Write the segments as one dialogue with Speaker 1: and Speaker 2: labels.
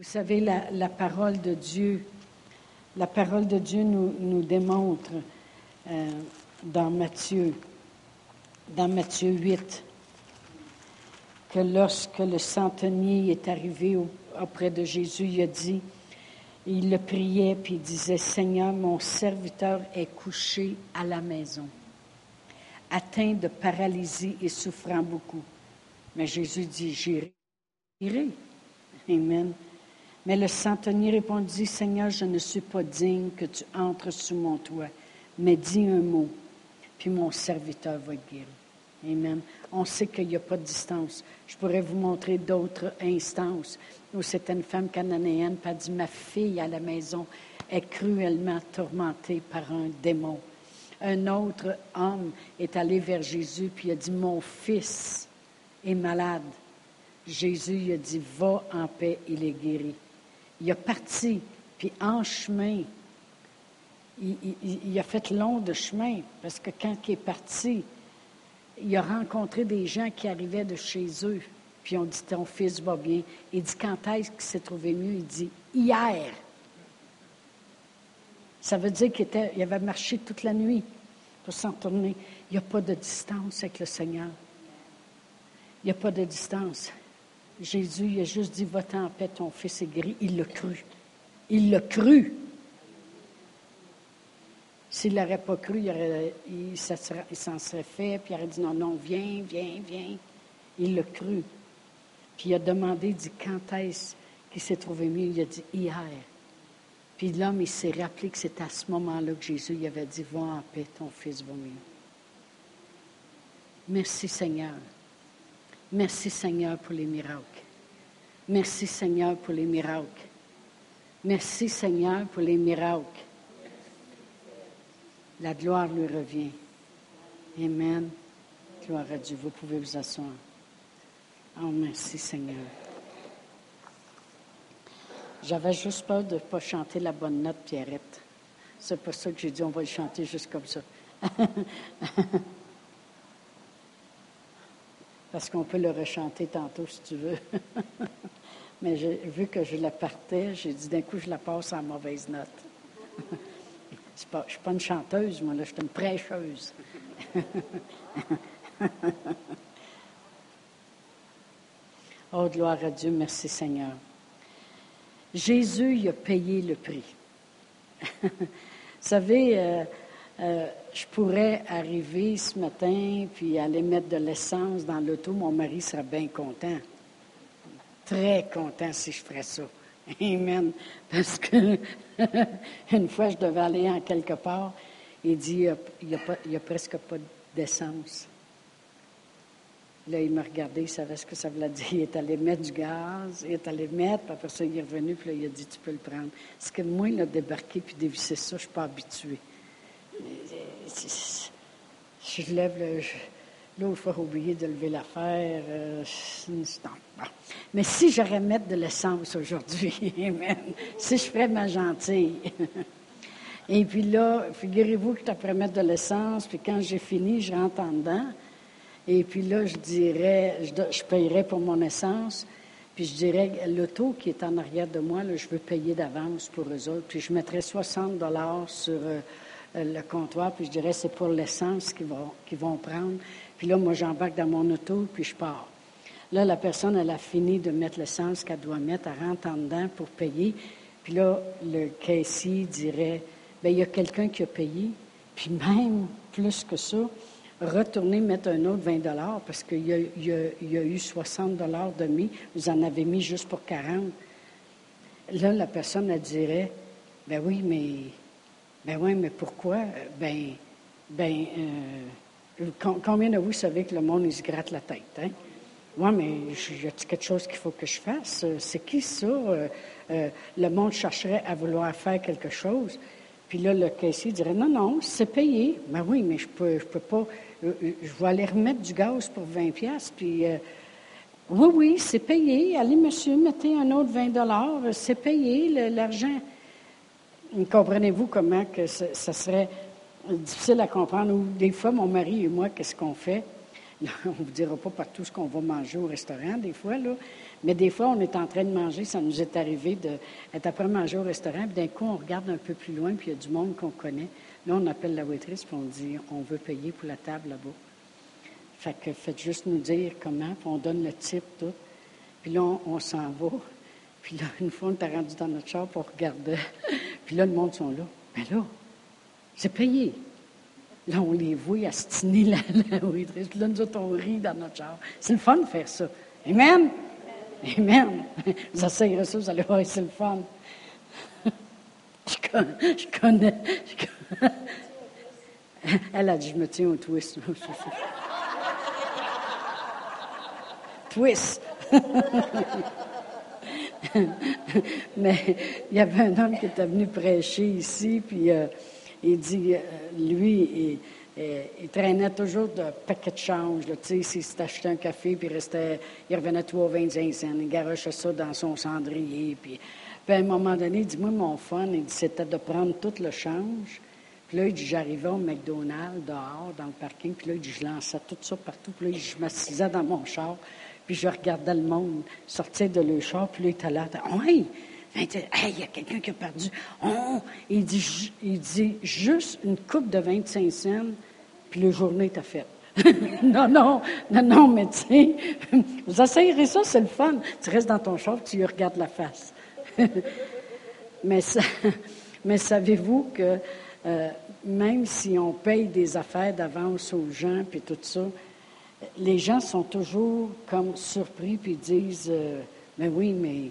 Speaker 1: Vous savez, la, parole de Dieu, la parole de Dieu nous, démontre euh, dans Matthieu, dans Matthieu 8, que lorsque le centenier est arrivé auprès de Jésus, il a dit, il le priait, puis il disait, Seigneur, mon serviteur est couché à la maison, atteint de paralysie et souffrant beaucoup. Mais Jésus dit, j'irai. J'irai. Amen. Mais le centenier répondit, Seigneur, je ne suis pas digne que tu entres sous mon toit, mais dis un mot, puis mon serviteur va guérir. Amen. On sait qu'il n'y a pas de distance. Je pourrais vous montrer d'autres instances où c'était une femme cananéenne qui a dit Ma fille à la maison est cruellement tourmentée par un démon. Un autre homme est allé vers Jésus puis a dit Mon fils est malade. Jésus lui a dit Va en paix, il est guéri. Il a parti, puis en chemin, il, a fait long de chemin parce que quand il est parti, il a rencontré des gens qui arrivaient de chez eux, puis ont dit Ton fils va bien. Il dit Quand est-ce qu'il s'est trouvé mieux? Il dit Hier. Ça veut dire qu'il il avait marché toute la nuit pour s'en tourner. Il n'y a pas de distance avec le Seigneur. Il n'y a pas de distance. Jésus, il a juste dit Va en paix, ton fils est guéri. Il l'a cru. Il l'a cru. S'il n'aurait pas cru, il, il s'en serait fait, puis il aurait dit non, non, viens, viens, viens. Il l'a cru. Puis il a demandé, il dit, quand est-ce qu'il s'est trouvé mieux? Il a dit, hier. Puis l'homme, il s'est rappelé que c'était à ce moment-là que Jésus lui avait dit, va en paix, ton fils va mieux. Merci Seigneur. Merci Seigneur pour les miracles. Merci Seigneur pour les miracles. Merci Seigneur pour les miracles. La gloire lui revient. Amen. Gloire à Dieu. Vous pouvez vous asseoir. Oh, merci Seigneur. J'avais juste peur de ne pas chanter la bonne note, Pierrette. C'est pour ça que j'ai dit on va le chanter juste comme ça. Parce qu'on peut le rechanter tantôt si tu veux. Mais vu que je la partais, j'ai dit d'un coup je la passe en mauvaise note. je ne suis pas une chanteuse, moi, là, je suis une prêcheuse. oh, gloire à Dieu, merci Seigneur. Jésus, il a payé le prix. Vous savez, euh, euh, je pourrais arriver ce matin puis aller mettre de l'essence dans l'auto. Mon mari serait bien content. Très content si je ferais ça. Amen. Parce que une fois, je devais aller en quelque part. Il dit, il n'y a, presque pas d'essence. Là, il m'a regardé, il savait ce que ça voulait dire. Il est allé mettre du gaz, il est allé mettre, puis après ça, il est revenu, puis là, il a dit, tu peux le prendre. C'est que moi, il a débarqué puis dévissé ça, je ne suis pas habituée. Je lève le... L'autre fois, oublié de lever l'affaire. Euh, Mais si j'aurais mettre de l'essence aujourd'hui, si je ferais ma gentille. Et puis là, figurez-vous que tu mettre de l'essence, puis quand j'ai fini, je rentre en dedans. Et puis là, je dirais, je, payerais pour mon essence. Puis je dirais, l'auto qui est en arrière de moi, je veux payer d'avance pour eux autres. Puis je mettrais 60 dollars sur euh, le comptoir, puis je dirais, c'est pour l'essence qu'ils vont, vont prendre. Puis là, moi, j'embarque dans mon auto, puis je pars. Là, la personne, elle a fini de mettre l'essence qu'elle doit mettre, elle rentre en dedans pour payer. Puis là, le caissier dirait, bien, il y a quelqu'un qui a payé. Puis même plus que ça, retournez mettre un autre 20 parce qu'il y, y, a eu 60 de mis. Vous en avez mis juste pour 40. Là, la personne, elle dirait, ben oui, mais, ben oui, mais pourquoi? Ben, ben, euh, Combien de vous savez que le monde, il se gratte la tête? Hein? Oui, mais y a quelque chose qu'il faut que je fasse? C'est qui ça? Euh, euh, le monde chercherait à vouloir faire quelque chose. Puis là, le caissier dirait Non, non, c'est payé. Ben oui, mais je peux, je peux pas. je vais aller remettre du gaz pour 20 pièces. Puis oui, oui, c'est payé. Allez, monsieur, mettez un autre 20 dollars. C'est payé, l'argent. Comprenez-vous comment que ça serait difficile à comprendre? Des fois, mon mari et moi, qu'est-ce qu'on fait? on ne vous dira pas partout ce qu'on va manger au restaurant, des fois, là. Mais des fois, on est en train de manger, ça nous est arrivé d'être après manger au restaurant, puis d'un coup, on regarde un peu plus loin, puis il y a du monde qu'on connaît. Là, on appelle la waitress, puis on dit, on veut payer pour la table là-bas. Fait que faites juste nous dire comment, puis on donne le type, tout. Puis là, on, s'en va. Puis là, une fois, on est rendu dans notre char, pour regarder. puis là, le monde sont là. Mais là, c'est payé. Là, on les voit astiner la, la waitress. Là, nous autres, on rit dans notre char. C'est le fun de faire ça. Amen? Amen. Ça serait ça, vous allez voir, c'est le fun. Je connais. Je connais, Elle a dit, je me tiens au twist. twist. Mais il y avait un homme qui était venu prêcher ici, puis euh, il dit, euh, lui, il, traînait toujours de paquets de change. S'il s'était acheté un café, puis il, restait, il revenait 3,25 cents. Il garochait ça dans son cendrier. Puis, à un moment donné, il dit, moi, mon fun, il dit, c'était de prendre tout le change. Puis là, il dit, j'arrivais au McDonald's, dehors, dans le parking. Puis là, il dit, je lançais tout ça partout. Puis là, je m'assisais dans mon char. Puis je regardais le monde sortir de le char, puis là, il était là. Oui! il y a quelqu'un qui a perdu. Oh! Il dit, juste une coupe de 25 cents, puis la journée était faite. non, non, non, non, mais tu vous essayerez ça, c'est le fun. Tu restes dans ton char, tu lui regardes la face. mais, mais savez-vous que euh, même si on paye des affaires d'avance aux gens, puis tout ça, les gens sont toujours comme surpris puis disent euh, Mais oui, mais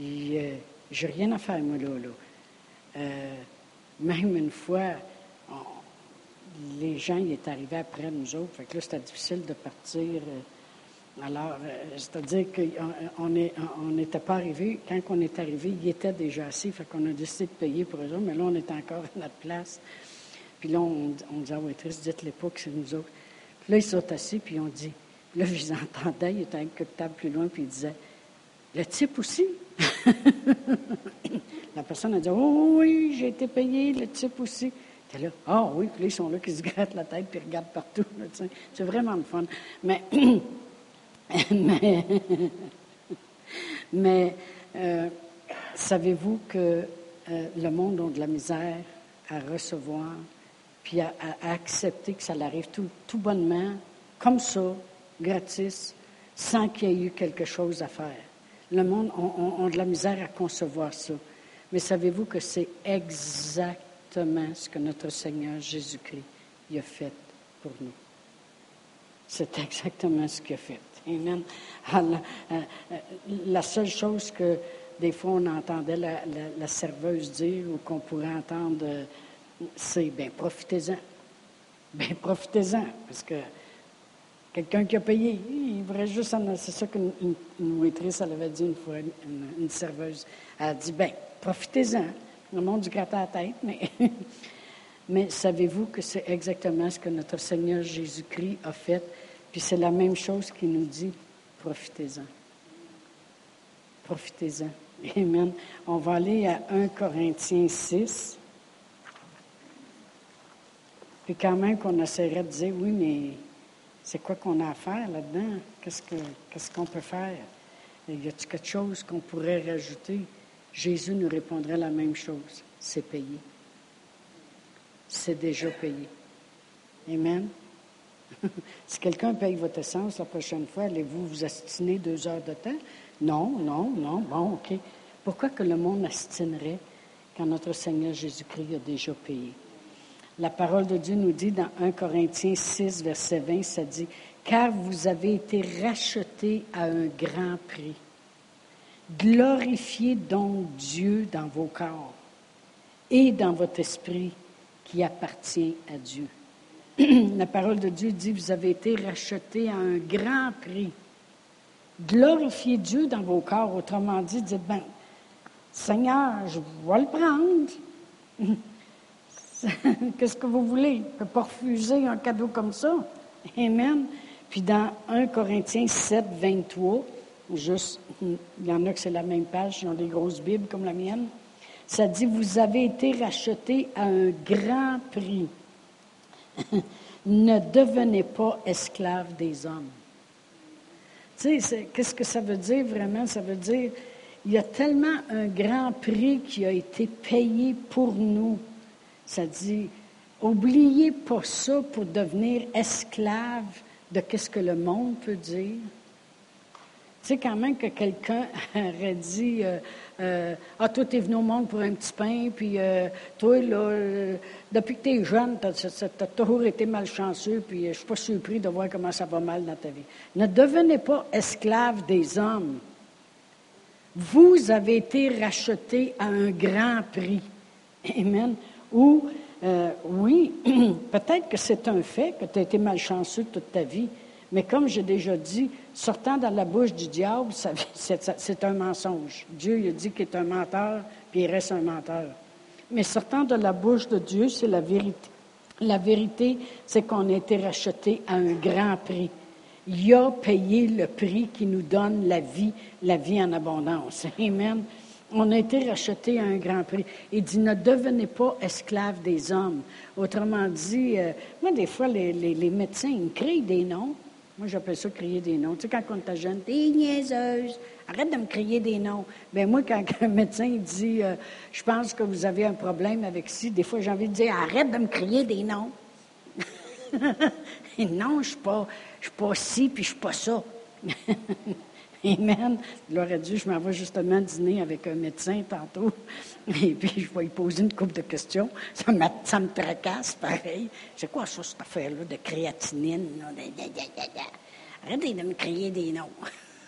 Speaker 1: euh, j'ai rien à faire, moi, là. là. Euh, même une fois, les gens, ils étaient arrivés après nous autres. Fait que là, c'était difficile de partir. alors, c'est-à-dire qu'on n'était pas arrivé. Quand on est arrivé, ils étaient déjà assis. Fait qu'on a décidé de payer pour eux autres. Mais là, on est encore à notre place. Puis là, on, on dit à la dites-les pas que c'est nous autres. Là, ils sont assis, puis on dit, là, je les entendais, il était un de table plus loin, puis il disait, le type aussi. la personne a dit, oh oui, j'ai été payé, le type aussi. T'es là, ah oui, puis là, ils sont là qui se grattent la tête, puis regardent partout. C'est vraiment le fun. Mais, mais, mais euh, savez-vous que euh, le monde a de la misère à recevoir puis à, accepter que ça l'arrive tout, tout bonnement, comme ça, gratis, sans qu'il y ait eu quelque chose à faire. Le monde a, de la misère à concevoir ça. Mais savez-vous que c'est exactement ce que notre Seigneur Jésus-Christ a fait pour nous? C'est exactement ce qu'il a fait. Amen. Ah, euh, euh, la, seule chose que des fois on entendait la, la serveuse dire ou qu'on pourrait entendre euh, c'est bien, profitez-en. Bien, profitez-en, parce que quelqu'un qui a payé, il devrait juste en... C'est ça qu'une une, elle avait dit une fois, une, serveuse. Elle a dit, bien, profitez-en. Le monde du gratte à la tête, mais... mais savez-vous que c'est exactement ce que notre Seigneur Jésus-Christ a fait, puis c'est la même chose qu'il nous dit, profitez-en. Profitez-en. Amen. On va aller à 1 Corinthiens 6. Puis quand même qu'on essaierait de dire, oui, mais c'est quoi qu'on a à faire là-dedans? Qu'est-ce, que, qu'est-ce qu'on peut faire? Y a-t-il quelque chose qu'on pourrait rajouter? Jésus nous répondrait la même chose. C'est payé. C'est déjà payé. Amen. si quelqu'un paye votre essence la prochaine fois, allez-vous vous astiner deux heures de temps? Non, non, non. Bon, OK. Pourquoi que le monde astinerait quand notre Seigneur Jésus-Christ a déjà payé? La parole de Dieu nous dit dans 1 Corinthiens 6, verset 20, ça dit, Car vous avez été rachetés à un grand prix. Glorifiez donc Dieu dans vos corps et dans votre esprit qui appartient à Dieu. La parole de Dieu dit, vous avez été rachetés à un grand prix. Glorifiez Dieu dans vos corps. Autrement dit, dites, ben, Seigneur, je vais le prendre. Qu'est-ce que vous voulez? On ne peut pas refuser un cadeau comme ça. Amen. Puis dans 1 Corinthiens 7, 23, juste, il y en a que c'est la même page, ils ont des grosses Bibles comme la mienne. Ça dit, vous avez été rachetés à un grand prix. ne devenez pas esclaves des hommes. Tu sais, qu'est-ce que ça veut dire vraiment? Ça veut dire, il y a tellement un grand prix qui a été payé pour nous. Ça dit, oubliez pas ça pour devenir esclave de qu'est-ce que le monde peut dire. Tu sais, quand même que quelqu'un aurait dit euh, euh, Ah, toi, t'es venu au monde pour un petit pain, puis euh, toi, là, depuis que t'es jeune, t'as as, toujours été malchanceux, puis je suis pas surpris de voir comment ça va mal dans ta vie. Ne devenez pas esclave des hommes. Vous avez été racheté à un grand prix. Amen. Ou, oui, peut-être que c'est un fait que tu as été malchanceux toute ta vie, mais comme j'ai déjà dit, sortant dans la bouche du diable, c'est un mensonge. Dieu il a dit qu'il est un menteur, puis il reste un menteur. Mais sortant de la bouche de Dieu, c'est la vérité. La vérité, c'est qu'on a été racheté à un grand prix. Il a payé le prix qui nous donne la vie, la vie en abondance. Amen. On a été racheté à un grand prix. Il dit, ne devenez pas esclaves des hommes. Autrement dit, euh, moi, des fois, les, les médecins, ils créent des noms. Moi, j'appelle ça crier des noms. Tu sais, quand on était jeune, t'es niaiseuse, arrête de me crier des noms. Bien, moi, quand un médecin dit, euh, je pense que vous avez un problème avec ci, des fois, j'ai envie de dire, arrête de me crier des noms. non, je ne suis pas, ci, puis je suis pas ça. Amen. Gloire à Dieu, je m'en vais justement dîner avec un médecin tantôt. Et puis, je vais lui poser une couple de questions. Ça me, ça me tracasse, pareil. C'est quoi ça, cette affaire-là de créatinine? Arrêtez de me crier des noms.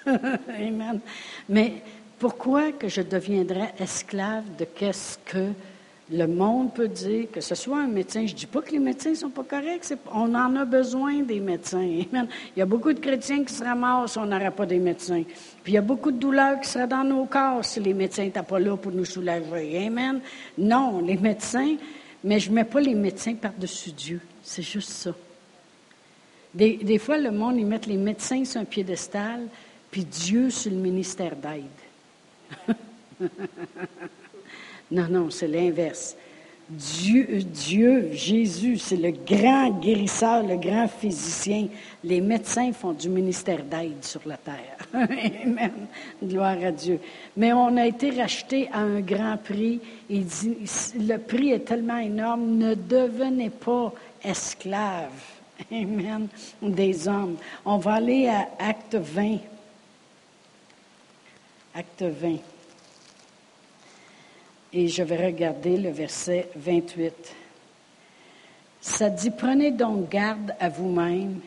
Speaker 1: Amen. Mais pourquoi que je deviendrais esclave de qu'est-ce que le monde peut dire, que ce soit un médecin, je ne dis pas que les médecins ne sont pas corrects, on en a besoin des médecins. Il y a beaucoup de chrétiens qui seraient morts si on n'aurait pas des médecins. Puis il y a beaucoup de douleurs qui seraient dans nos corps si les médecins n'étaient pas là pour nous soulager. Amen. Non, les médecins, mais je ne mets pas les médecins par-dessus Dieu. C'est juste ça. Des, des, fois, le monde, ils mettent les médecins sur un piédestal, puis Dieu sur le ministère d'aide. Non, non, c'est l'inverse. Dieu, Dieu, Jésus, c'est le grand guérisseur, le grand physicien. Les médecins font du ministère d'aide sur la terre. Amen. Gloire à Dieu. Mais on a été racheté à un grand prix. Il dit, le prix est tellement énorme, ne devenez pas esclaves. Amen. Des hommes. On va aller à Acte 20. Acte 20. Et je vais regarder le verset 28. Ça dit, prenez donc garde à vous-même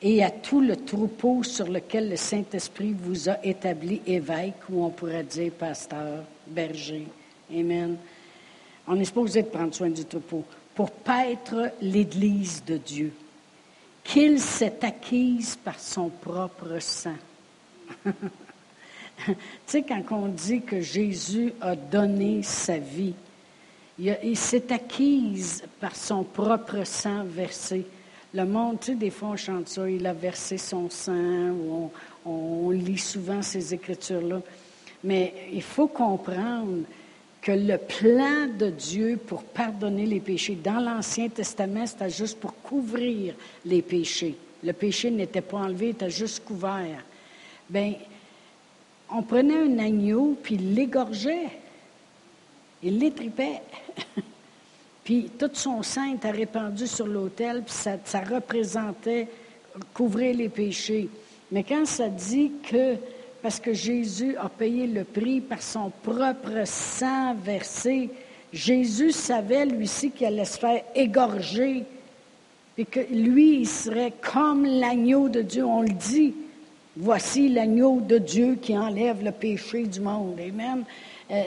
Speaker 1: et à tout le troupeau sur lequel le Saint-Esprit vous a établi évêque, ou on pourrait dire pasteur, berger. Amen. On est supposé de prendre soin du troupeau pour paître l'Église de Dieu, qu'il s'est acquise par son propre sang. tu sais, quand on dit que Jésus a donné sa vie, il, s'est acquise par son propre sang versé. Le monde, tu sais, des fois on chante ça, il a versé son sang, on, lit souvent ces écritures-là. Mais il faut comprendre que le plan de Dieu pour pardonner les péchés, dans l'Ancien Testament, c'était juste pour couvrir les péchés. Le péché n'était pas enlevé, il était juste couvert. Bien, on prenait un agneau, puis il l'égorgeait. Il l'étripait. puis tout son sang était répandu sur l'autel, puis ça, représentait couvrir les péchés. Mais quand ça dit que, parce que Jésus a payé le prix par son propre sang versé, Jésus savait, lui ci qu'il allait se faire égorger, et que lui, il serait comme l'agneau de Dieu, on le dit. Voici l'agneau de Dieu qui enlève le péché du monde. Amen. Euh,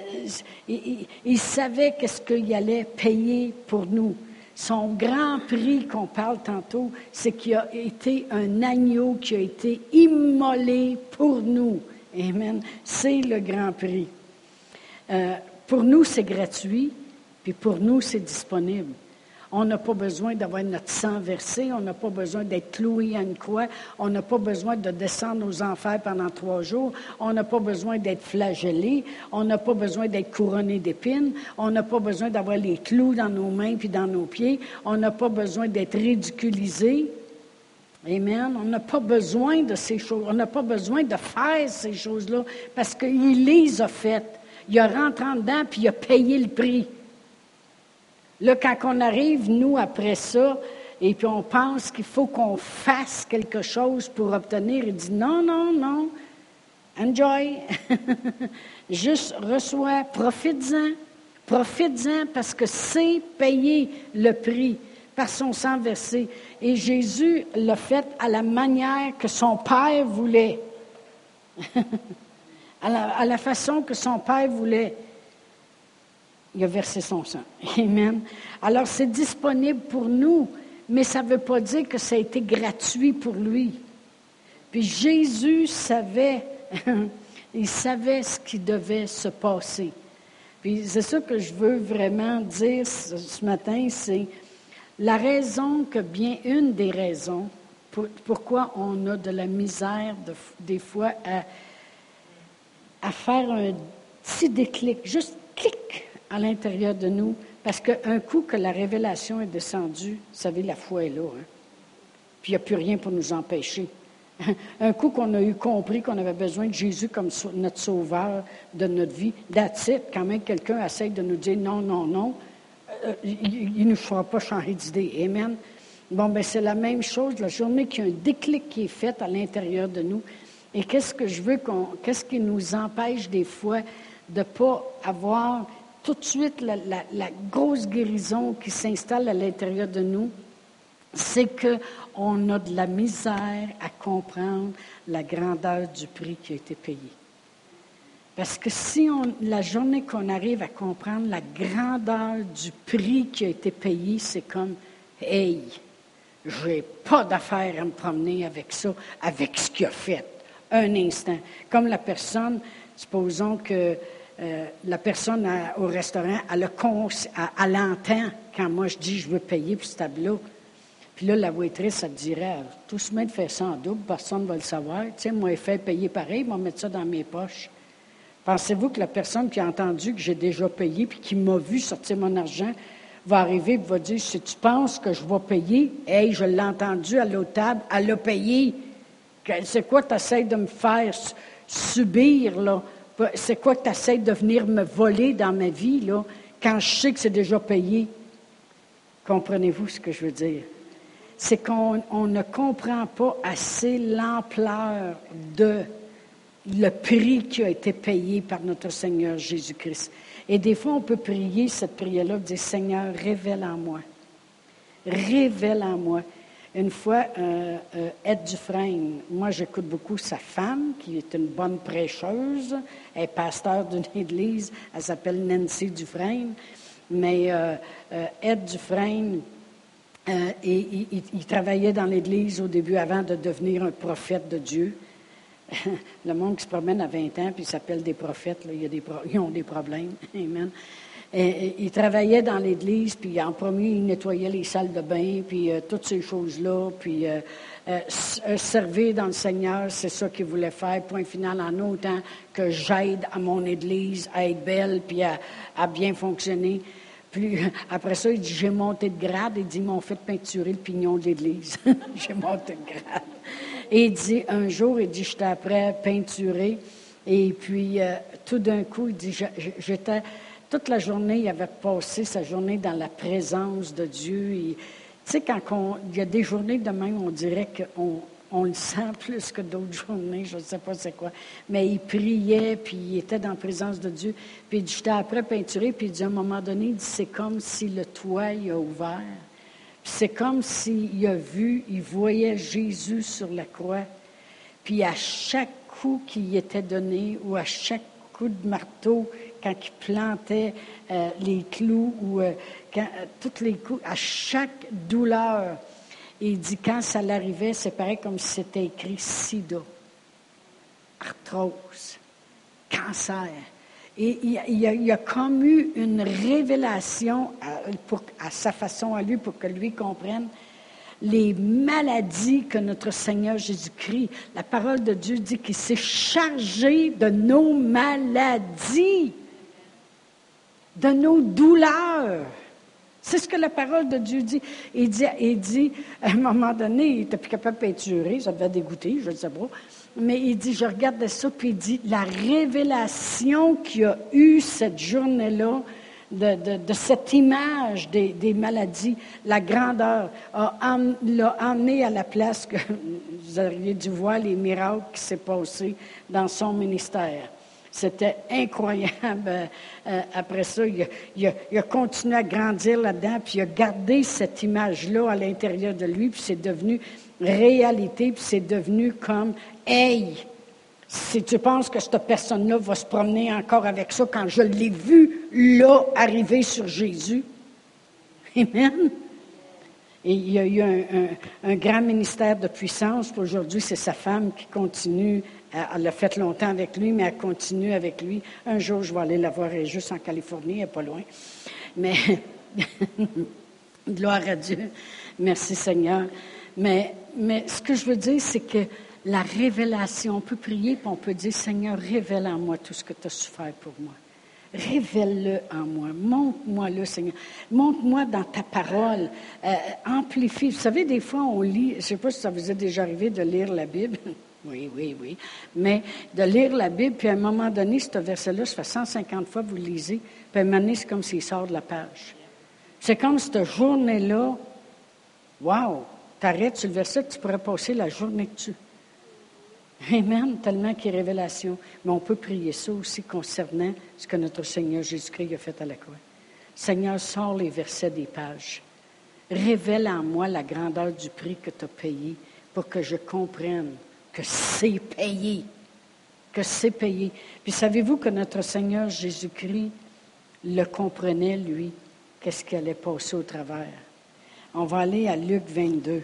Speaker 1: il, savait qu'est-ce qu'il allait payer pour nous. Son grand prix qu'on parle tantôt, c'est qu'il a été un agneau qui a été immolé pour nous. Amen. C'est le grand prix. Euh, pour nous, c'est gratuit, puis pour nous, c'est disponible. On n'a pas besoin d'avoir notre sang versé, on n'a pas besoin d'être cloué à une croix, on n'a pas besoin de descendre aux enfers pendant trois jours, on n'a pas besoin d'être flagellé, on n'a pas besoin d'être couronné d'épines, on n'a pas besoin d'avoir les clous dans nos mains puis dans nos pieds, on n'a pas besoin d'être ridiculisé. Amen. On n'a pas besoin de ces choses. On n'a pas besoin de faire ces choses-là parce qu'il les a faites. Il a rentré en dedans puis il a payé le prix. Là, quand on arrive, nous, après ça, et puis on pense qu'il faut qu'on fasse quelque chose pour obtenir, il dit non, non, non. Enjoy. Juste reçois, profite-en. Profite-en parce que c'est payer le prix par son sang versé. Et Jésus l'a fait à la manière que son Père voulait. à, la, façon que son Père voulait. Il a versé son sang. Amen. Alors c'est disponible pour nous, mais ça ne veut pas dire que ça a été gratuit pour lui. Puis Jésus savait, il savait ce qui devait se passer. Puis c'est ça que je veux vraiment dire ce matin, c'est la raison que bien une des raisons pourquoi on a de la misère des fois à, à faire un petit déclic, juste clic à l'intérieur de nous, parce qu'un coup que la révélation est descendue, vous savez, la foi est là. Hein? Puis il n'y a plus rien pour nous empêcher. Un coup qu'on a eu compris qu'on avait besoin de Jésus comme notre sauveur de notre vie, that's Quand même quelqu'un essaie de nous dire non, non, non, euh, il ne nous fera pas changer d'idée. Amen. Bon, ben c'est la même chose, la journée qu'il y a un déclic qui est fait à l'intérieur de nous. Et qu'est-ce que je veux qu'on. Qu'est-ce qui nous empêche des fois de ne pas avoir tout de suite la, grosse guérison qui s'installe à l'intérieur de nous? C'est qu'on a de la misère à comprendre la grandeur du prix qui a été payé. Parce que si on, la journée qu'on arrive à comprendre la grandeur du prix qui a été payé, c'est comme, hey, j'ai pas d'affaire à me promener avec ça, avec ce qu'il a fait. Un instant. Comme la personne, supposons que euh, la personne au restaurant, elle, elle, entend quand moi je dis je veux payer pour ce tableau. Puis là, la waitress, elle dirait, tout se met de faire ça en double, personne ne va le savoir. Tu sais, moi, il fait payer pareil, je vais mettre ça dans mes poches. Pensez-vous que la personne qui a entendu que j'ai déjà payé puis qui m'a vu sortir mon argent va arriver et va dire Si tu penses que je vais payer, hey, je l'ai entendu à l'autre table, elle a payé. C'est quoi tu essaies de me faire subir, là? C'est quoi que tu essaies de venir me voler dans ma vie, là, quand je sais que c'est déjà payé? Comprenez-vous ce que je veux dire? C'est qu'on ne comprend pas assez l'ampleur de le prix qui a été payé par notre Seigneur Jésus-Christ. Et des fois, on peut prier cette prière-là, dire Seigneur, révèle en moi. Révèle en moi. Une fois, euh, euh, Ed Dufresne, moi j'écoute beaucoup sa femme, qui est une bonne prêcheuse, elle est pasteur d'une église, elle s'appelle Nancy Dufresne, mais euh, Ed Dufresne, il travaillait dans l'église au début avant de devenir un prophète de Dieu. le monde qui se promène à 20 ans, puis s'appelle des prophètes, il y a des ils ont des problèmes. Amen. Il travaillait dans l'Église, puis en premier, il nettoyait les salles de bain, puis euh, toutes ces choses-là, puis euh, euh, servir dans le Seigneur, c'est ça qu'il voulait faire, point final, en autant que j'aide à mon Église à être belle, puis à, à bien fonctionner. Puis après ça, il dit, j'ai monté de grade, il dit, ils m'ont fait peinturer le pignon de l'Église. j'ai monté de grade. Et il dit, un jour, il dit, j'étais après peinturer. Et puis, tout d'un coup, il dit, j'étais, toute la journée, il avait passé sa journée dans la présence de Dieu. tu sais, quand il y a des journées de même, on dirait qu'on on le sent plus que d'autres journées, je ne sais pas c'est quoi. Mais il priait, puis il était dans la présence de Dieu. Puis j'étais après peinturer, puis il à un moment donné, il dit, c'est comme si le toit il a ouvert. C'est comme s'il a vu, il voyait Jésus sur la croix. Puis à chaque coup qui était donné, ou à chaque coup de marteau, quand il plantait euh, les clous, ou euh, euh, toutes les coups, à chaque douleur, il dit quand ça l'arrivait, c'est pareil comme si c'était écrit sida, arthrose, cancer. Et il y, a, comme eu une révélation à, sa façon à lui pour que lui comprenne les maladies que notre Seigneur Jésus-Christ, la parole de Dieu dit qu'il s'est chargé de nos maladies, de nos douleurs. C'est ce que la parole de Dieu dit. Il dit, à un moment donné, il n'était plus capable de peinturer, ça devait dégoûter, je ne sais pas. Mais il dit, je regarde ça, puis il dit, la révélation qu'il a eue cette journée-là, de, cette image des, maladies, la grandeur, l'a emmené à la place que vous auriez dû voir les miracles qui s'est passé dans son ministère. C'était incroyable. Euh, euh, après ça, il a, continué à grandir là-dedans, puis il a gardé cette image-là à l'intérieur de lui, puis c'est devenu réalité, puis c'est devenu comme, hey, si tu penses que cette personne-là va se promener encore avec ça quand je l'ai vu là arriver sur Jésus. Amen. Et il y a eu un, grand ministère de puissance. Aujourd'hui, c'est sa femme qui continue. Elle l'a fait longtemps avec lui, mais elle continue avec lui. Un jour, je vais aller la voir. Juste en Californie, elle n'est pas loin. Mais, gloire à Dieu. Merci Seigneur. Mais, mais ce que je veux dire, c'est que la révélation. On peut prier, puis on peut dire, Seigneur, révèle en moi tout ce que tu as souffert pour moi. Révèle-le en moi. Montre-moi-le, Seigneur. Montre-moi dans ta parole. Euh, amplifie. Vous savez, des fois, on lit, je ne sais pas si ça vous est déjà arrivé de lire la Bible. Oui, oui, oui. Mais de lire la Bible, puis à un moment donné, ce verset-là, ça fait 150 fois que vous le lisez, puis à un moment donné, c'est comme s'il sort de la page. C'est comme cette journée-là, wow, t'arrêtes sur le verset, tu pourrais passer la journée dessus. Amen, tellement qu'il y a révélation. Mais on peut prier ça aussi concernant ce que notre Seigneur Jésus-Christ a fait à la croix. Seigneur, sors les versets des pages. Révèle en moi la grandeur du prix que tu as payé pour que je comprenne que c'est payé. Que c'est payé. Puis savez-vous que notre Seigneur Jésus-Christ le comprenait, lui, qu'est-ce qui allait passer au travers? On va aller à Luc 22.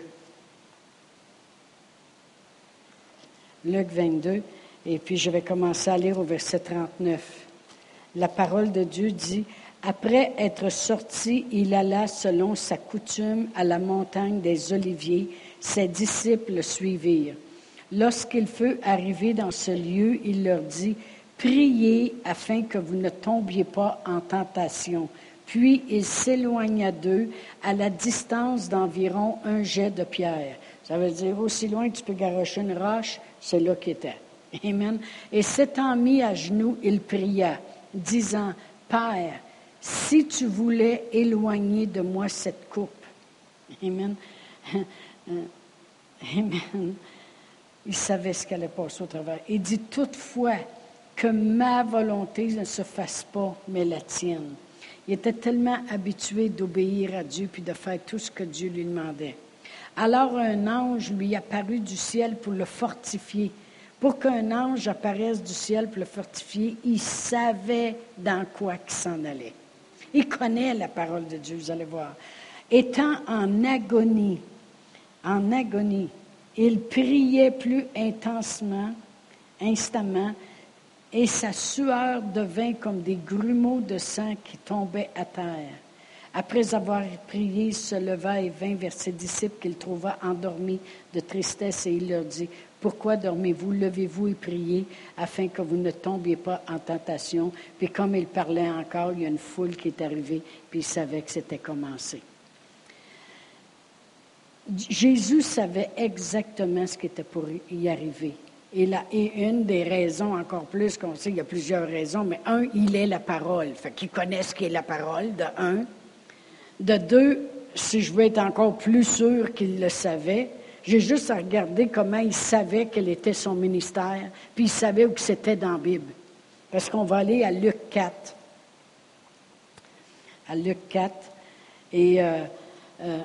Speaker 1: Luc 22, et puis je vais commencer à lire au verset 39. La parole de Dieu dit, Après être sorti, il alla selon sa coutume à la montagne des Oliviers. Ses disciples le suivirent. Lorsqu'il fut arrivé dans ce lieu, il leur dit, Priez afin que vous ne tombiez pas en tentation. Puis il s'éloigna d'eux à la distance d'environ un jet de pierre. Ça veut dire aussi loin que tu peux garocher une roche, c'est là qu'il était. Amen. Et s'étant mis à genoux, il pria, disant, Père, si tu voulais éloigner de moi cette coupe. Amen. Amen. Il savait ce qu'allait passer au travers. Il dit toutefois que ma volonté ne se fasse pas, mais la tienne. Il était tellement habitué d'obéir à Dieu puis de faire tout ce que Dieu lui demandait. Alors un ange lui apparut du ciel pour le fortifier. Pour qu'un ange apparaisse du ciel pour le fortifier, il savait dans quoi il s'en allait. Il connaît la parole de Dieu, vous allez voir. Étant en agonie, en agonie, il priait plus intensement, instamment, et sa sueur devint comme des grumeaux de sang qui tombaient à terre. Après avoir prié, il se leva et vint vers ses disciples qu'il trouva endormis de tristesse et il leur dit, Pourquoi dormez-vous? Levez-vous et priez afin que vous ne tombiez pas en tentation. Puis comme il parlait encore, il y a une foule qui est arrivée, puis il savait que c'était commencé. Jésus savait exactement ce qui était pour y arriver. Et, là, et une des raisons, encore plus qu'on sait, il y a plusieurs raisons, mais un, il est la parole. Fait qu'il connaît ce qu'est la parole, de un. De deux, si je veux être encore plus sûr qu'il le savait, j'ai juste à regarder comment il savait quel était son ministère, puis il savait où c'était dans la Bible. Parce qu'on va aller à Luc 4. À Luc 4. Et euh, euh,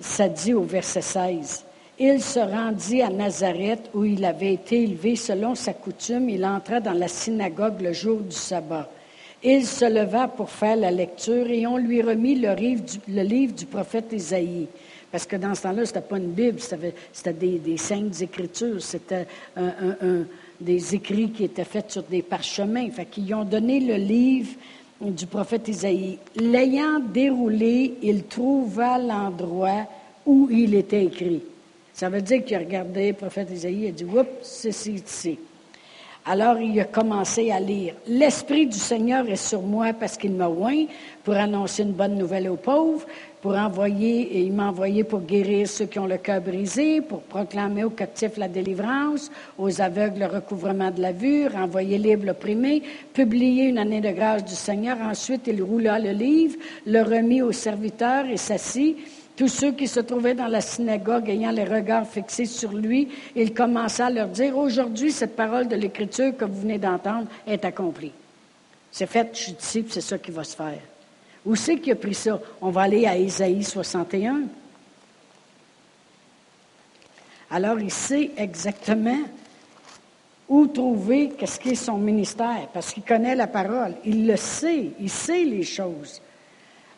Speaker 1: ça dit au verset 16. Il se rendit à Nazareth où il avait été élevé selon sa coutume. Il entra dans la synagogue le jour du sabbat. Il se leva pour faire la lecture et on lui remit le livre du, prophète Isaïe. Parce que dans ce temps-là, ce n'était pas une Bible, c'était des, des, saintes écritures, c'était des écrits qui étaient faits sur des parchemins. Fait qu'ils ont donné le livre du prophète Isaïe. L'ayant déroulé, il trouva l'endroit où il était écrit. Ça veut dire qu'il a regardé le prophète Isaïe et dit Oups, c'est ici. Alors il a commencé à lire. L'Esprit du Seigneur est sur moi parce qu'il m'a oint pour annoncer une bonne nouvelle aux pauvres, pour envoyer, et il m'a envoyé pour guérir ceux qui ont le cœur brisé, pour proclamer aux captifs la délivrance, aux aveugles le recouvrement de la vue, renvoyer libre l'opprimé, publier une année de grâce du Seigneur. Ensuite, il roula le livre, le remit aux serviteurs et s'assit. Tous ceux qui se trouvaient dans la synagogue ayant les regards fixés sur lui, il commença à leur dire, aujourd'hui, cette parole de l'Écriture que vous venez d'entendre est accomplie. C'est fait, je suis ici, c'est ça qui va se faire. Où c'est qu'il a pris ça? On va aller à Isaïe 61. Alors, il sait exactement où trouver qu'est-ce qui est son ministère, parce qu'il connaît la parole. Il le sait, il sait les choses.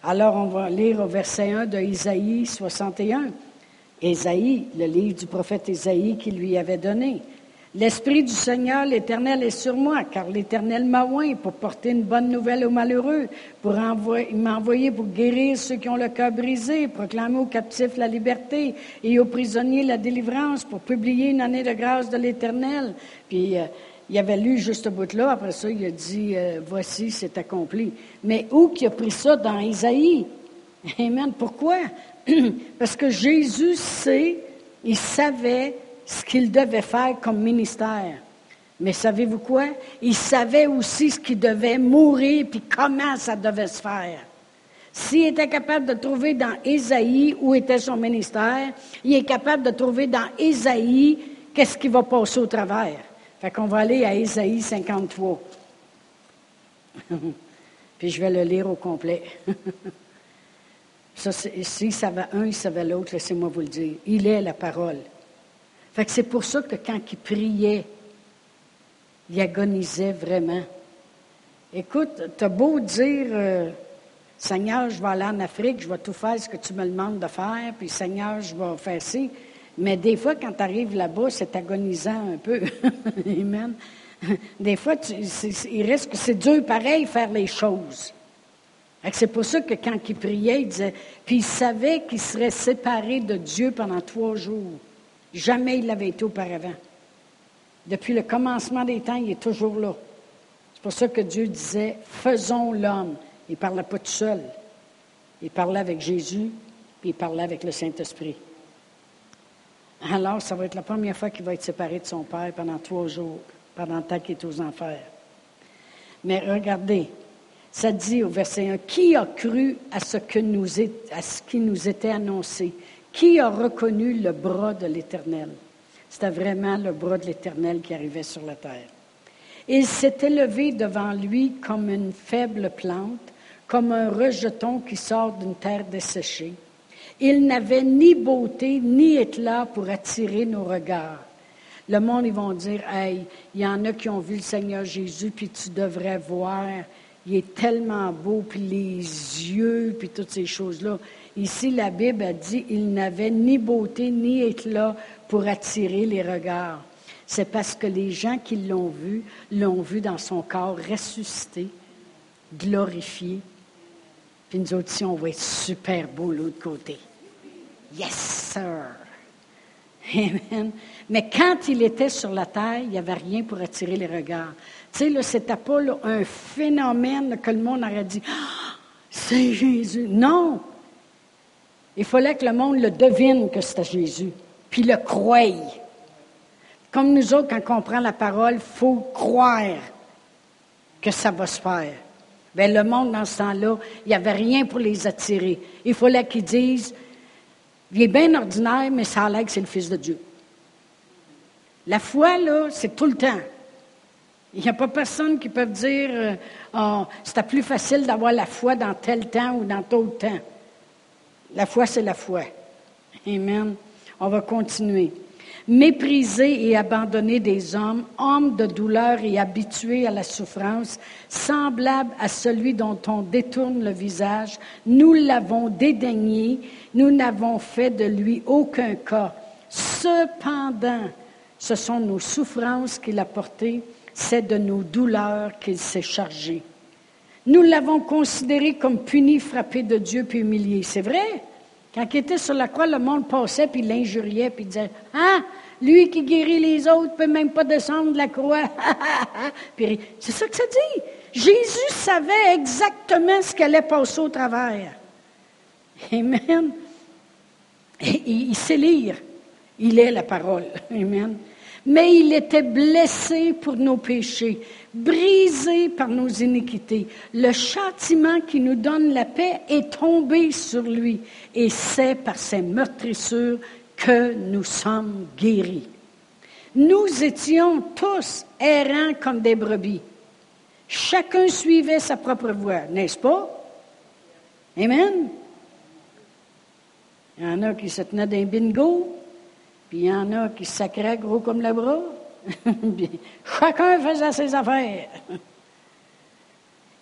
Speaker 1: Alors, on va lire au verset 1 de Isaïe 61. Isaïe, le livre du prophète Isaïe qui lui avait donné. L'Esprit du Seigneur, l'Éternel, est sur moi, car l'Éternel m'a oint pour porter une bonne nouvelle aux malheureux, pour envoyer, il m'a envoyé pour guérir ceux qui ont le cœur brisé, proclamer aux captifs la liberté et aux prisonniers la délivrance, pour publier une année de grâce de l'Éternel. Puis, euh, il avait lu juste ce bout-là. Après ça, il a dit, euh, voici, c'est accompli. Mais où qu'il a pris ça? Dans Isaïe? Amen. Pourquoi? Parce que Jésus sait, il savait ce qu'il devait faire comme ministère. Mais savez-vous quoi? Il savait aussi ce qu'il devait mourir, puis comment ça devait se faire. S'il était capable de trouver dans Isaïe où était son ministère, il est capable de trouver dans Isaïe qu'est-ce qui va passer au travers. Fait qu'on va aller à Isaïe 53. Puis je vais le lire au complet. ça, si ça un, il savait l'autre, laissez-moi vous le dire. Il est la parole. C'est pour ça que quand il priait, il agonisait vraiment. Écoute, t'as beau dire, euh, Seigneur, je vais aller en Afrique, je vais tout faire ce que tu me demandes de faire, puis Seigneur, je vais faire ci. Mais des fois, quand tu arrives là-bas, c'est agonisant un peu. Amen. Des fois, il reste que c'est dur pareil faire les choses. C'est pour ça que quand il priait, il disait, puis il savait qu'il serait séparé de Dieu pendant trois jours. Jamais il l'avait été auparavant. Depuis le commencement des temps, il est toujours là. C'est pour ça que Dieu disait, faisons l'homme. Il ne parlait pas tout seul. Il parlait avec Jésus, puis il parlait avec le Saint-Esprit. Alors, ça va être la première fois qu'il va être séparé de son Père pendant trois jours, pendant le temps qu'il est aux enfers. Mais regardez, ça dit au verset 1, Qui a cru à ce, qui nous était annoncé? Qui a reconnu le bras de l'Éternel? C'était vraiment le bras de l'Éternel qui arrivait sur la terre. Il s'est élevé devant lui comme une faible plante, comme un rejeton qui sort d'une terre desséchée. Il n'avait ni beauté ni éclat pour attirer nos regards. Le monde, ils vont dire, hey, il y en a qui ont vu le Seigneur Jésus, puis tu devrais voir, il est tellement beau, puis les yeux, puis toutes ces choses-là. Ici, la Bible a dit, il n'avait ni beauté ni éclat pour attirer les regards. C'est parce que les gens qui l'ont vu, l'ont vu dans son corps ressuscité, glorifié. Puis nous autres, on va être super beau l'autre côté. Yes, sir. Amen. Mais quand il était sur la terre, il n'y avait rien pour attirer les regards. Tu sais, là, c'était pas un phénomène que le monde aurait dit ah, c'est Jésus. Non. Il fallait que le monde le devine que c'était Jésus, puis le croie. Comme nous autres, quand on prend la parole, il faut croire que ça va se faire. Bien, le monde, dans ce temps-là, il n'y avait rien pour les attirer. Il fallait qu'ils disent il est bien ordinaire, mais ça a l'air que c'est le Fils de Dieu. La foi, là, c'est tout le temps. Il n'y a pas personne qui peut dire euh, oh, c'était plus facile d'avoir la foi dans tel temps ou dans tel temps. La foi, c'est la foi. Amen. On va continuer méprisé et abandonné des hommes, homme de douleur et habitué à la souffrance, semblable à celui dont on détourne le visage, nous l'avons dédaigné, nous n'avons fait de lui aucun cas. Cependant, ce sont nos souffrances qu'il a portées, c'est de nos douleurs qu'il s'est chargé. Nous l'avons considéré comme puni, frappé de Dieu puis humilié. C'est vrai? Quand il était sur la croix, le monde passait, puis l'injuriait, puis disait, « Ah, Lui qui guérit les autres peut même pas descendre de la croix. c'est ça que ça dit. Jésus savait exactement ce qu'allait passer au travers. Amen. Il sait lire. Il est la parole. Amen. Mais il était blessé pour nos péchés, brisé par nos iniquités. Le châtiment qui nous donne la paix est tombé sur lui. Et c'est par ses meurtrissures que nous sommes guéris. Nous étions tous errants comme des brebis. Chacun suivait sa propre voie, n'est-ce pas? Amen. Il y en a qui se tenaient d'un bingo, puis il y en a qui sacraient gros comme le bras. Chacun faisait ses affaires.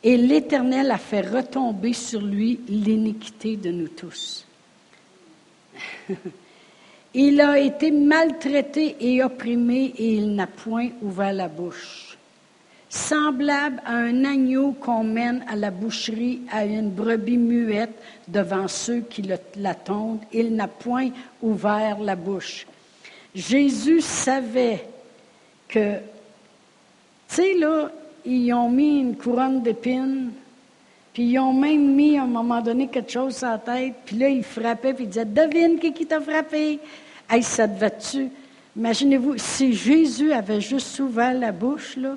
Speaker 1: Et l'Éternel a fait retomber sur lui l'iniquité de nous tous. il a été maltraité et opprimé et il n'a point ouvert la bouche semblable à un agneau qu'on mène à la boucherie, à une brebis muette devant ceux qui l'attendent. Il n'a point ouvert la bouche. Jésus savait que, tu sais, là, ils ont mis une couronne d'épines, puis ils ont même mis à un moment donné quelque chose sur la tête, puis là, il frappait, puis il disait Devine qui, qui t'a frappé. Hey, ça devait-tu? Imaginez-vous, si Jésus avait juste ouvert la bouche, là,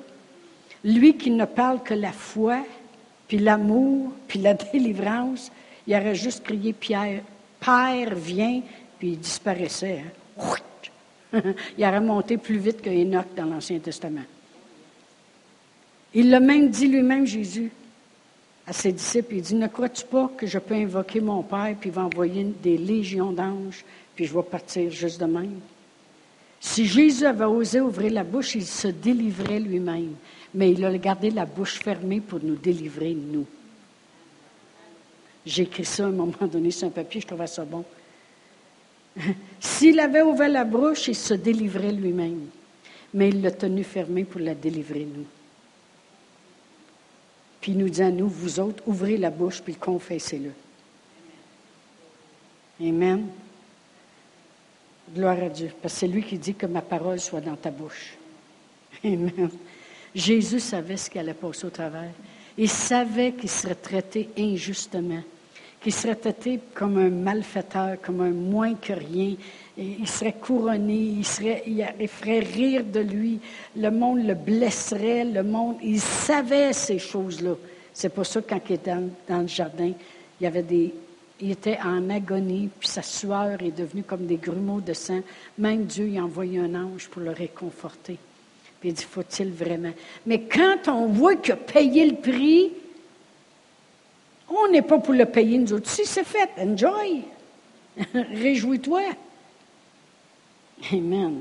Speaker 1: lui qui ne parle que la foi, puis l'amour, puis la délivrance, il aurait juste crié Pierre, Père, viens, puis il disparaissait. Hein. il aurait monté plus vite que dans l'Ancien Testament. Il l'a même dit lui-même, Jésus, à ses disciples, il dit, ne crois-tu pas que je peux invoquer mon Père, puis il va envoyer des légions d'anges, puis je vais partir juste de même? Si Jésus avait osé ouvrir la bouche, il se délivrait lui-même mais il a gardé la bouche fermée pour nous délivrer, nous. J'ai écrit ça à un moment donné sur un papier, je trouvais ça bon. S'il avait ouvert la bouche, il se délivrait lui-même, mais il l'a tenu fermé pour la délivrer, nous. Puis il nous dit à nous, vous autres, ouvrez la bouche, puis confessez-le. Amen. Gloire à Dieu, parce que c'est lui qui dit que ma parole soit dans ta bouche. Amen. Jésus savait ce qui allait passer au travers. Il savait qu'il serait traité injustement, qu'il serait traité comme un malfaiteur, comme un moins que rien. il serait couronné, il, serait, il ferait rire de lui, le monde le blesserait, le monde, il savait ces choses-là. C'est pour ça, quand il était dans, le jardin, il y avait des, il était en agonie, puis sa sueur est devenue comme des grumeaux de sang. Même Dieu il a envoyé un ange pour le réconforter. Puis il dit, faut-il vraiment? Mais quand on voit qu'il a payé le prix, on n'est pas pour le payer, nous autres. Si c'est fait, enjoy. Réjouis-toi. Amen.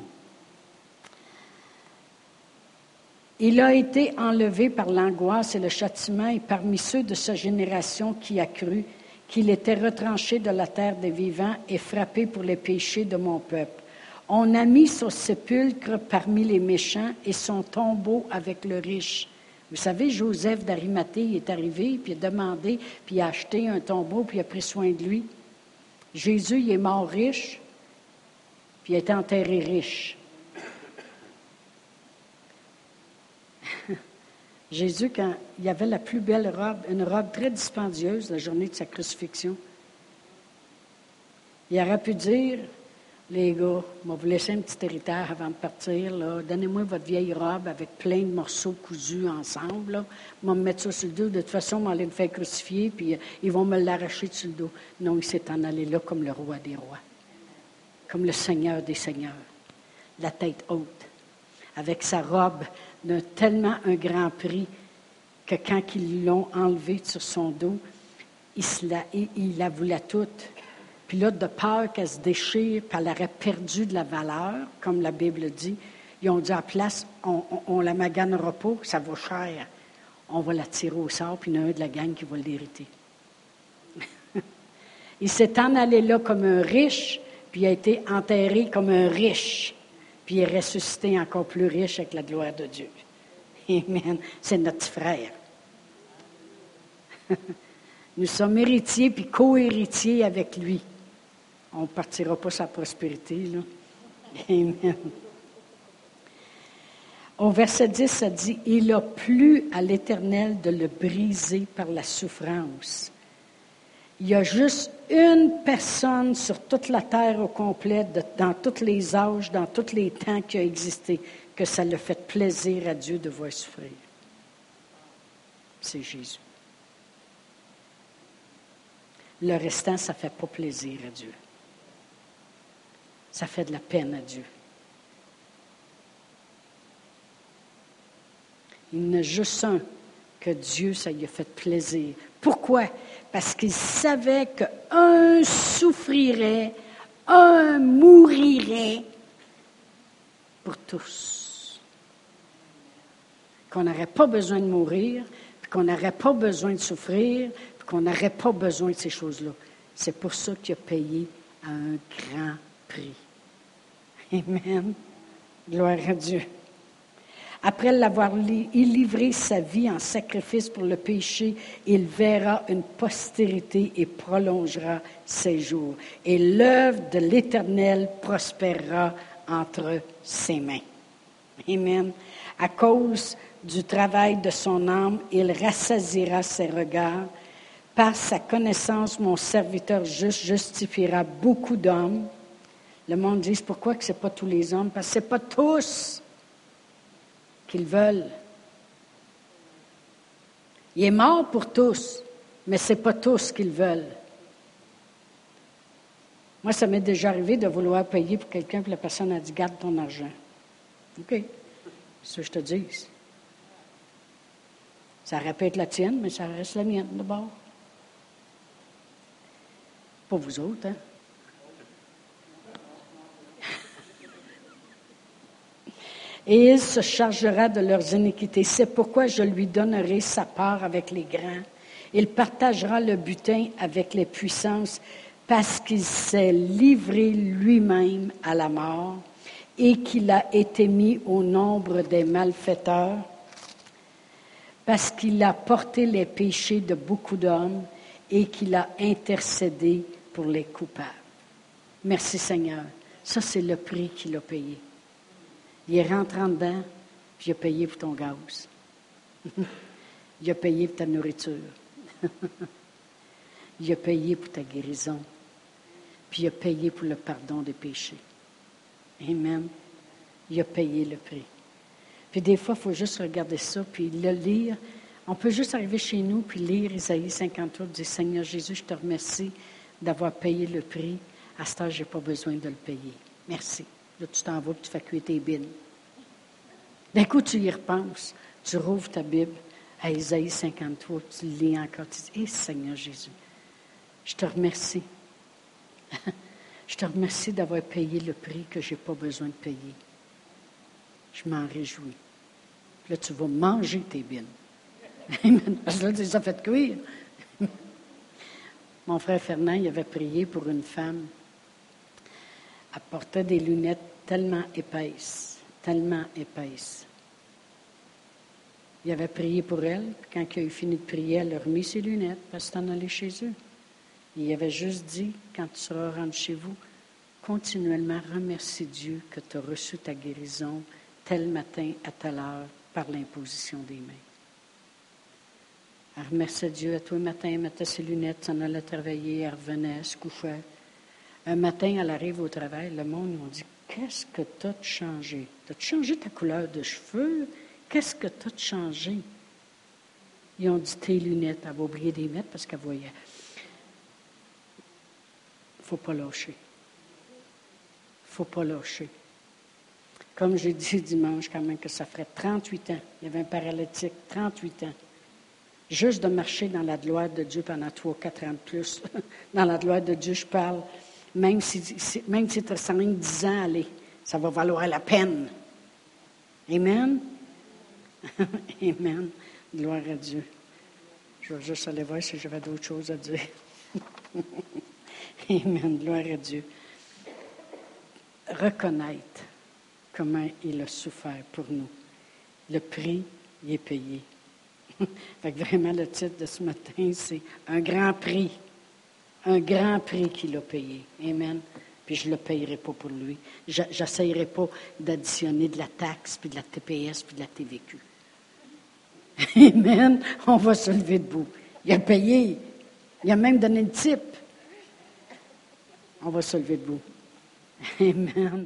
Speaker 1: Il a été enlevé par l'angoisse et le châtiment, et parmi ceux de sa génération qui a cru qu'il était retranché de la terre des vivants et frappé pour les péchés de mon peuple. On a mis son sépulcre parmi les méchants et son tombeau avec le riche. Vous savez, Joseph d'Arimathée est arrivé, puis a demandé, puis a acheté un tombeau, puis a pris soin de lui. Jésus, il est mort riche, puis il été enterré riche. Jésus, quand il avait la plus belle robe, une robe très dispendieuse la journée de sa crucifixion, il aurait pu dire, les gars, vais vous laisser un petit héritage avant de partir. Donnez-moi votre vieille robe avec plein de morceaux cousus ensemble. Vais me mettre ça sur le dos. De toute façon, aller me faire crucifier, puis euh, ils vont me l'arracher sur le dos. Non, il s'est en allé là comme le roi des rois, comme le Seigneur des seigneurs, la tête haute, avec sa robe de tellement un grand prix que quand ils l'ont enlevé sur son dos, il, la, il la voulait toute. Puis là, de peur qu'elle se déchire, puis elle aurait perdu de la valeur, comme la Bible dit, ils ont dit à place, on, on, la maganera pas, ça vaut cher. On va la tirer au sort, puis il y en a un de la gang qui va l'hériter. il s'est en allé là comme un riche, puis il a été enterré comme un riche, puis il est ressuscité encore plus riche avec la gloire de Dieu. Amen. C'est notre frère. Nous sommes héritiers puis co-héritiers avec lui on ne partira pas sa prospérité. Là. Amen. Au verset 10, ça dit, Il a plu à l'Éternel de le briser par la souffrance. Il y a juste une personne sur toute la terre au complet, dans tous les âges, dans tous les temps qui a existé, que ça le fait plaisir à Dieu de voir souffrir. C'est Jésus. Le restant, ça ne fait pas plaisir à Dieu. Ça fait de la peine à Dieu. Il y en a juste un que Dieu, ça lui a fait plaisir. Pourquoi? Parce qu'il savait qu'un souffrirait, un mourirait pour tous. Qu'on n'aurait pas besoin de mourir, qu'on n'aurait pas besoin de souffrir, qu'on n'aurait pas besoin de ces choses-là. C'est pour ça qu'il a payé un grand prix. Amen. Gloire à Dieu. Après l'avoir livré sa vie en sacrifice pour le péché, il verra une postérité et prolongera ses jours. Et l'œuvre de l'Éternel prospérera entre ses mains. Amen. À cause du travail de son âme, il rassasira ses regards. Par sa connaissance, mon serviteur juste justifiera beaucoup d'hommes. Le monde dit pourquoi que ce n'est pas tous les hommes? Parce que ce n'est pas tous qu'ils veulent. Il est mort pour tous, mais ce n'est pas tous qu'ils veulent. Moi, ça m'est déjà arrivé de vouloir payer pour quelqu'un, puis la personne a dit Garde ton argent. OK. C'est ce que je te dis. Ça répète la tienne, mais ça reste la mienne d'abord. Pas vous autres, hein? Et il se chargera de leurs iniquités. C'est pourquoi je lui donnerai sa part avec les grands. Il partagera le butin avec les puissances parce qu'il s'est livré lui-même à la mort et qu'il a été mis au nombre des malfaiteurs, parce qu'il a porté les péchés de beaucoup d'hommes et qu'il a intercédé pour les coupables. Merci Seigneur. Ça, c'est le prix qu'il a payé. Il est rentré en dedans, puis il a payé pour ton gaz. il a payé pour ta nourriture. il a payé pour ta guérison. Puis il a payé pour le pardon des péchés. Amen. Il a payé le prix. Puis des fois, il faut juste regarder ça, puis le lire. On peut juste arriver chez nous, puis lire Isaïe 53, dire Seigneur Jésus, je te remercie d'avoir payé le prix. À ce temps, je n'ai pas besoin de le payer. Merci. Là, tu t'en vas, tu fais cuire tes bines. D'un coup, tu y repenses. Tu rouvres ta Bible à Isaïe 53, tu lis encore. Tu dis, hé Seigneur Jésus, je te remercie. je te remercie d'avoir payé le prix que je n'ai pas besoin de payer. Je m'en réjouis. Là, tu vas manger tes bines. Parce que là, tu les as fait cuire. Mon frère Fernand, il avait prié pour une femme. Elle portait des lunettes tellement épaisse, tellement épaisse. Il avait prié pour elle, puis quand il a eu fini de prier, elle a remis ses lunettes parce qu'elle en allait chez eux. Il avait juste dit, quand tu seras rendu chez vous, continuellement remercie Dieu que tu as reçu ta guérison tel matin à telle heure par l'imposition des mains. Elle remerciait Dieu à tous les matins, elle mettait ses lunettes, s'en allait travailler, elle revenait, elle se couchait. Un matin, elle arrive au travail, le monde lui dit Qu'est-ce que tu as changé? Tu as changé ta couleur de cheveux? Qu'est-ce que tu as changé? Ils ont dit tes lunettes. Elle va oublier de mettre parce qu'elle voyait. Il ne faut pas lâcher. Faut pas lâcher. Comme j'ai dit dimanche, quand même, que ça ferait 38 ans. Il y avait un paralytique, 38 ans. Juste de marcher dans la gloire de Dieu pendant 3, 4 ans de plus. dans la gloire de Dieu, je parle même si, même si tu as 5, 10 ans, allez, ça va valoir la peine. Amen? Amen. Gloire à Dieu. Je vais juste aller voir si j'avais d'autres choses à dire. Amen. Gloire à Dieu. Reconnaître comment il a souffert pour nous. Le prix, il est payé. fait que vraiment, le titre de ce matin, c'est Un grand prix un grand prix qu'il a payé. Amen. puis je ne le payerai pas pour lui. Je n'essayerai pas d'additionner de la taxe, puis de la TPS, puis de la TVQ. Amen. On va se lever debout. Il a payé. Il a même donné le type. On va se lever debout. Amen.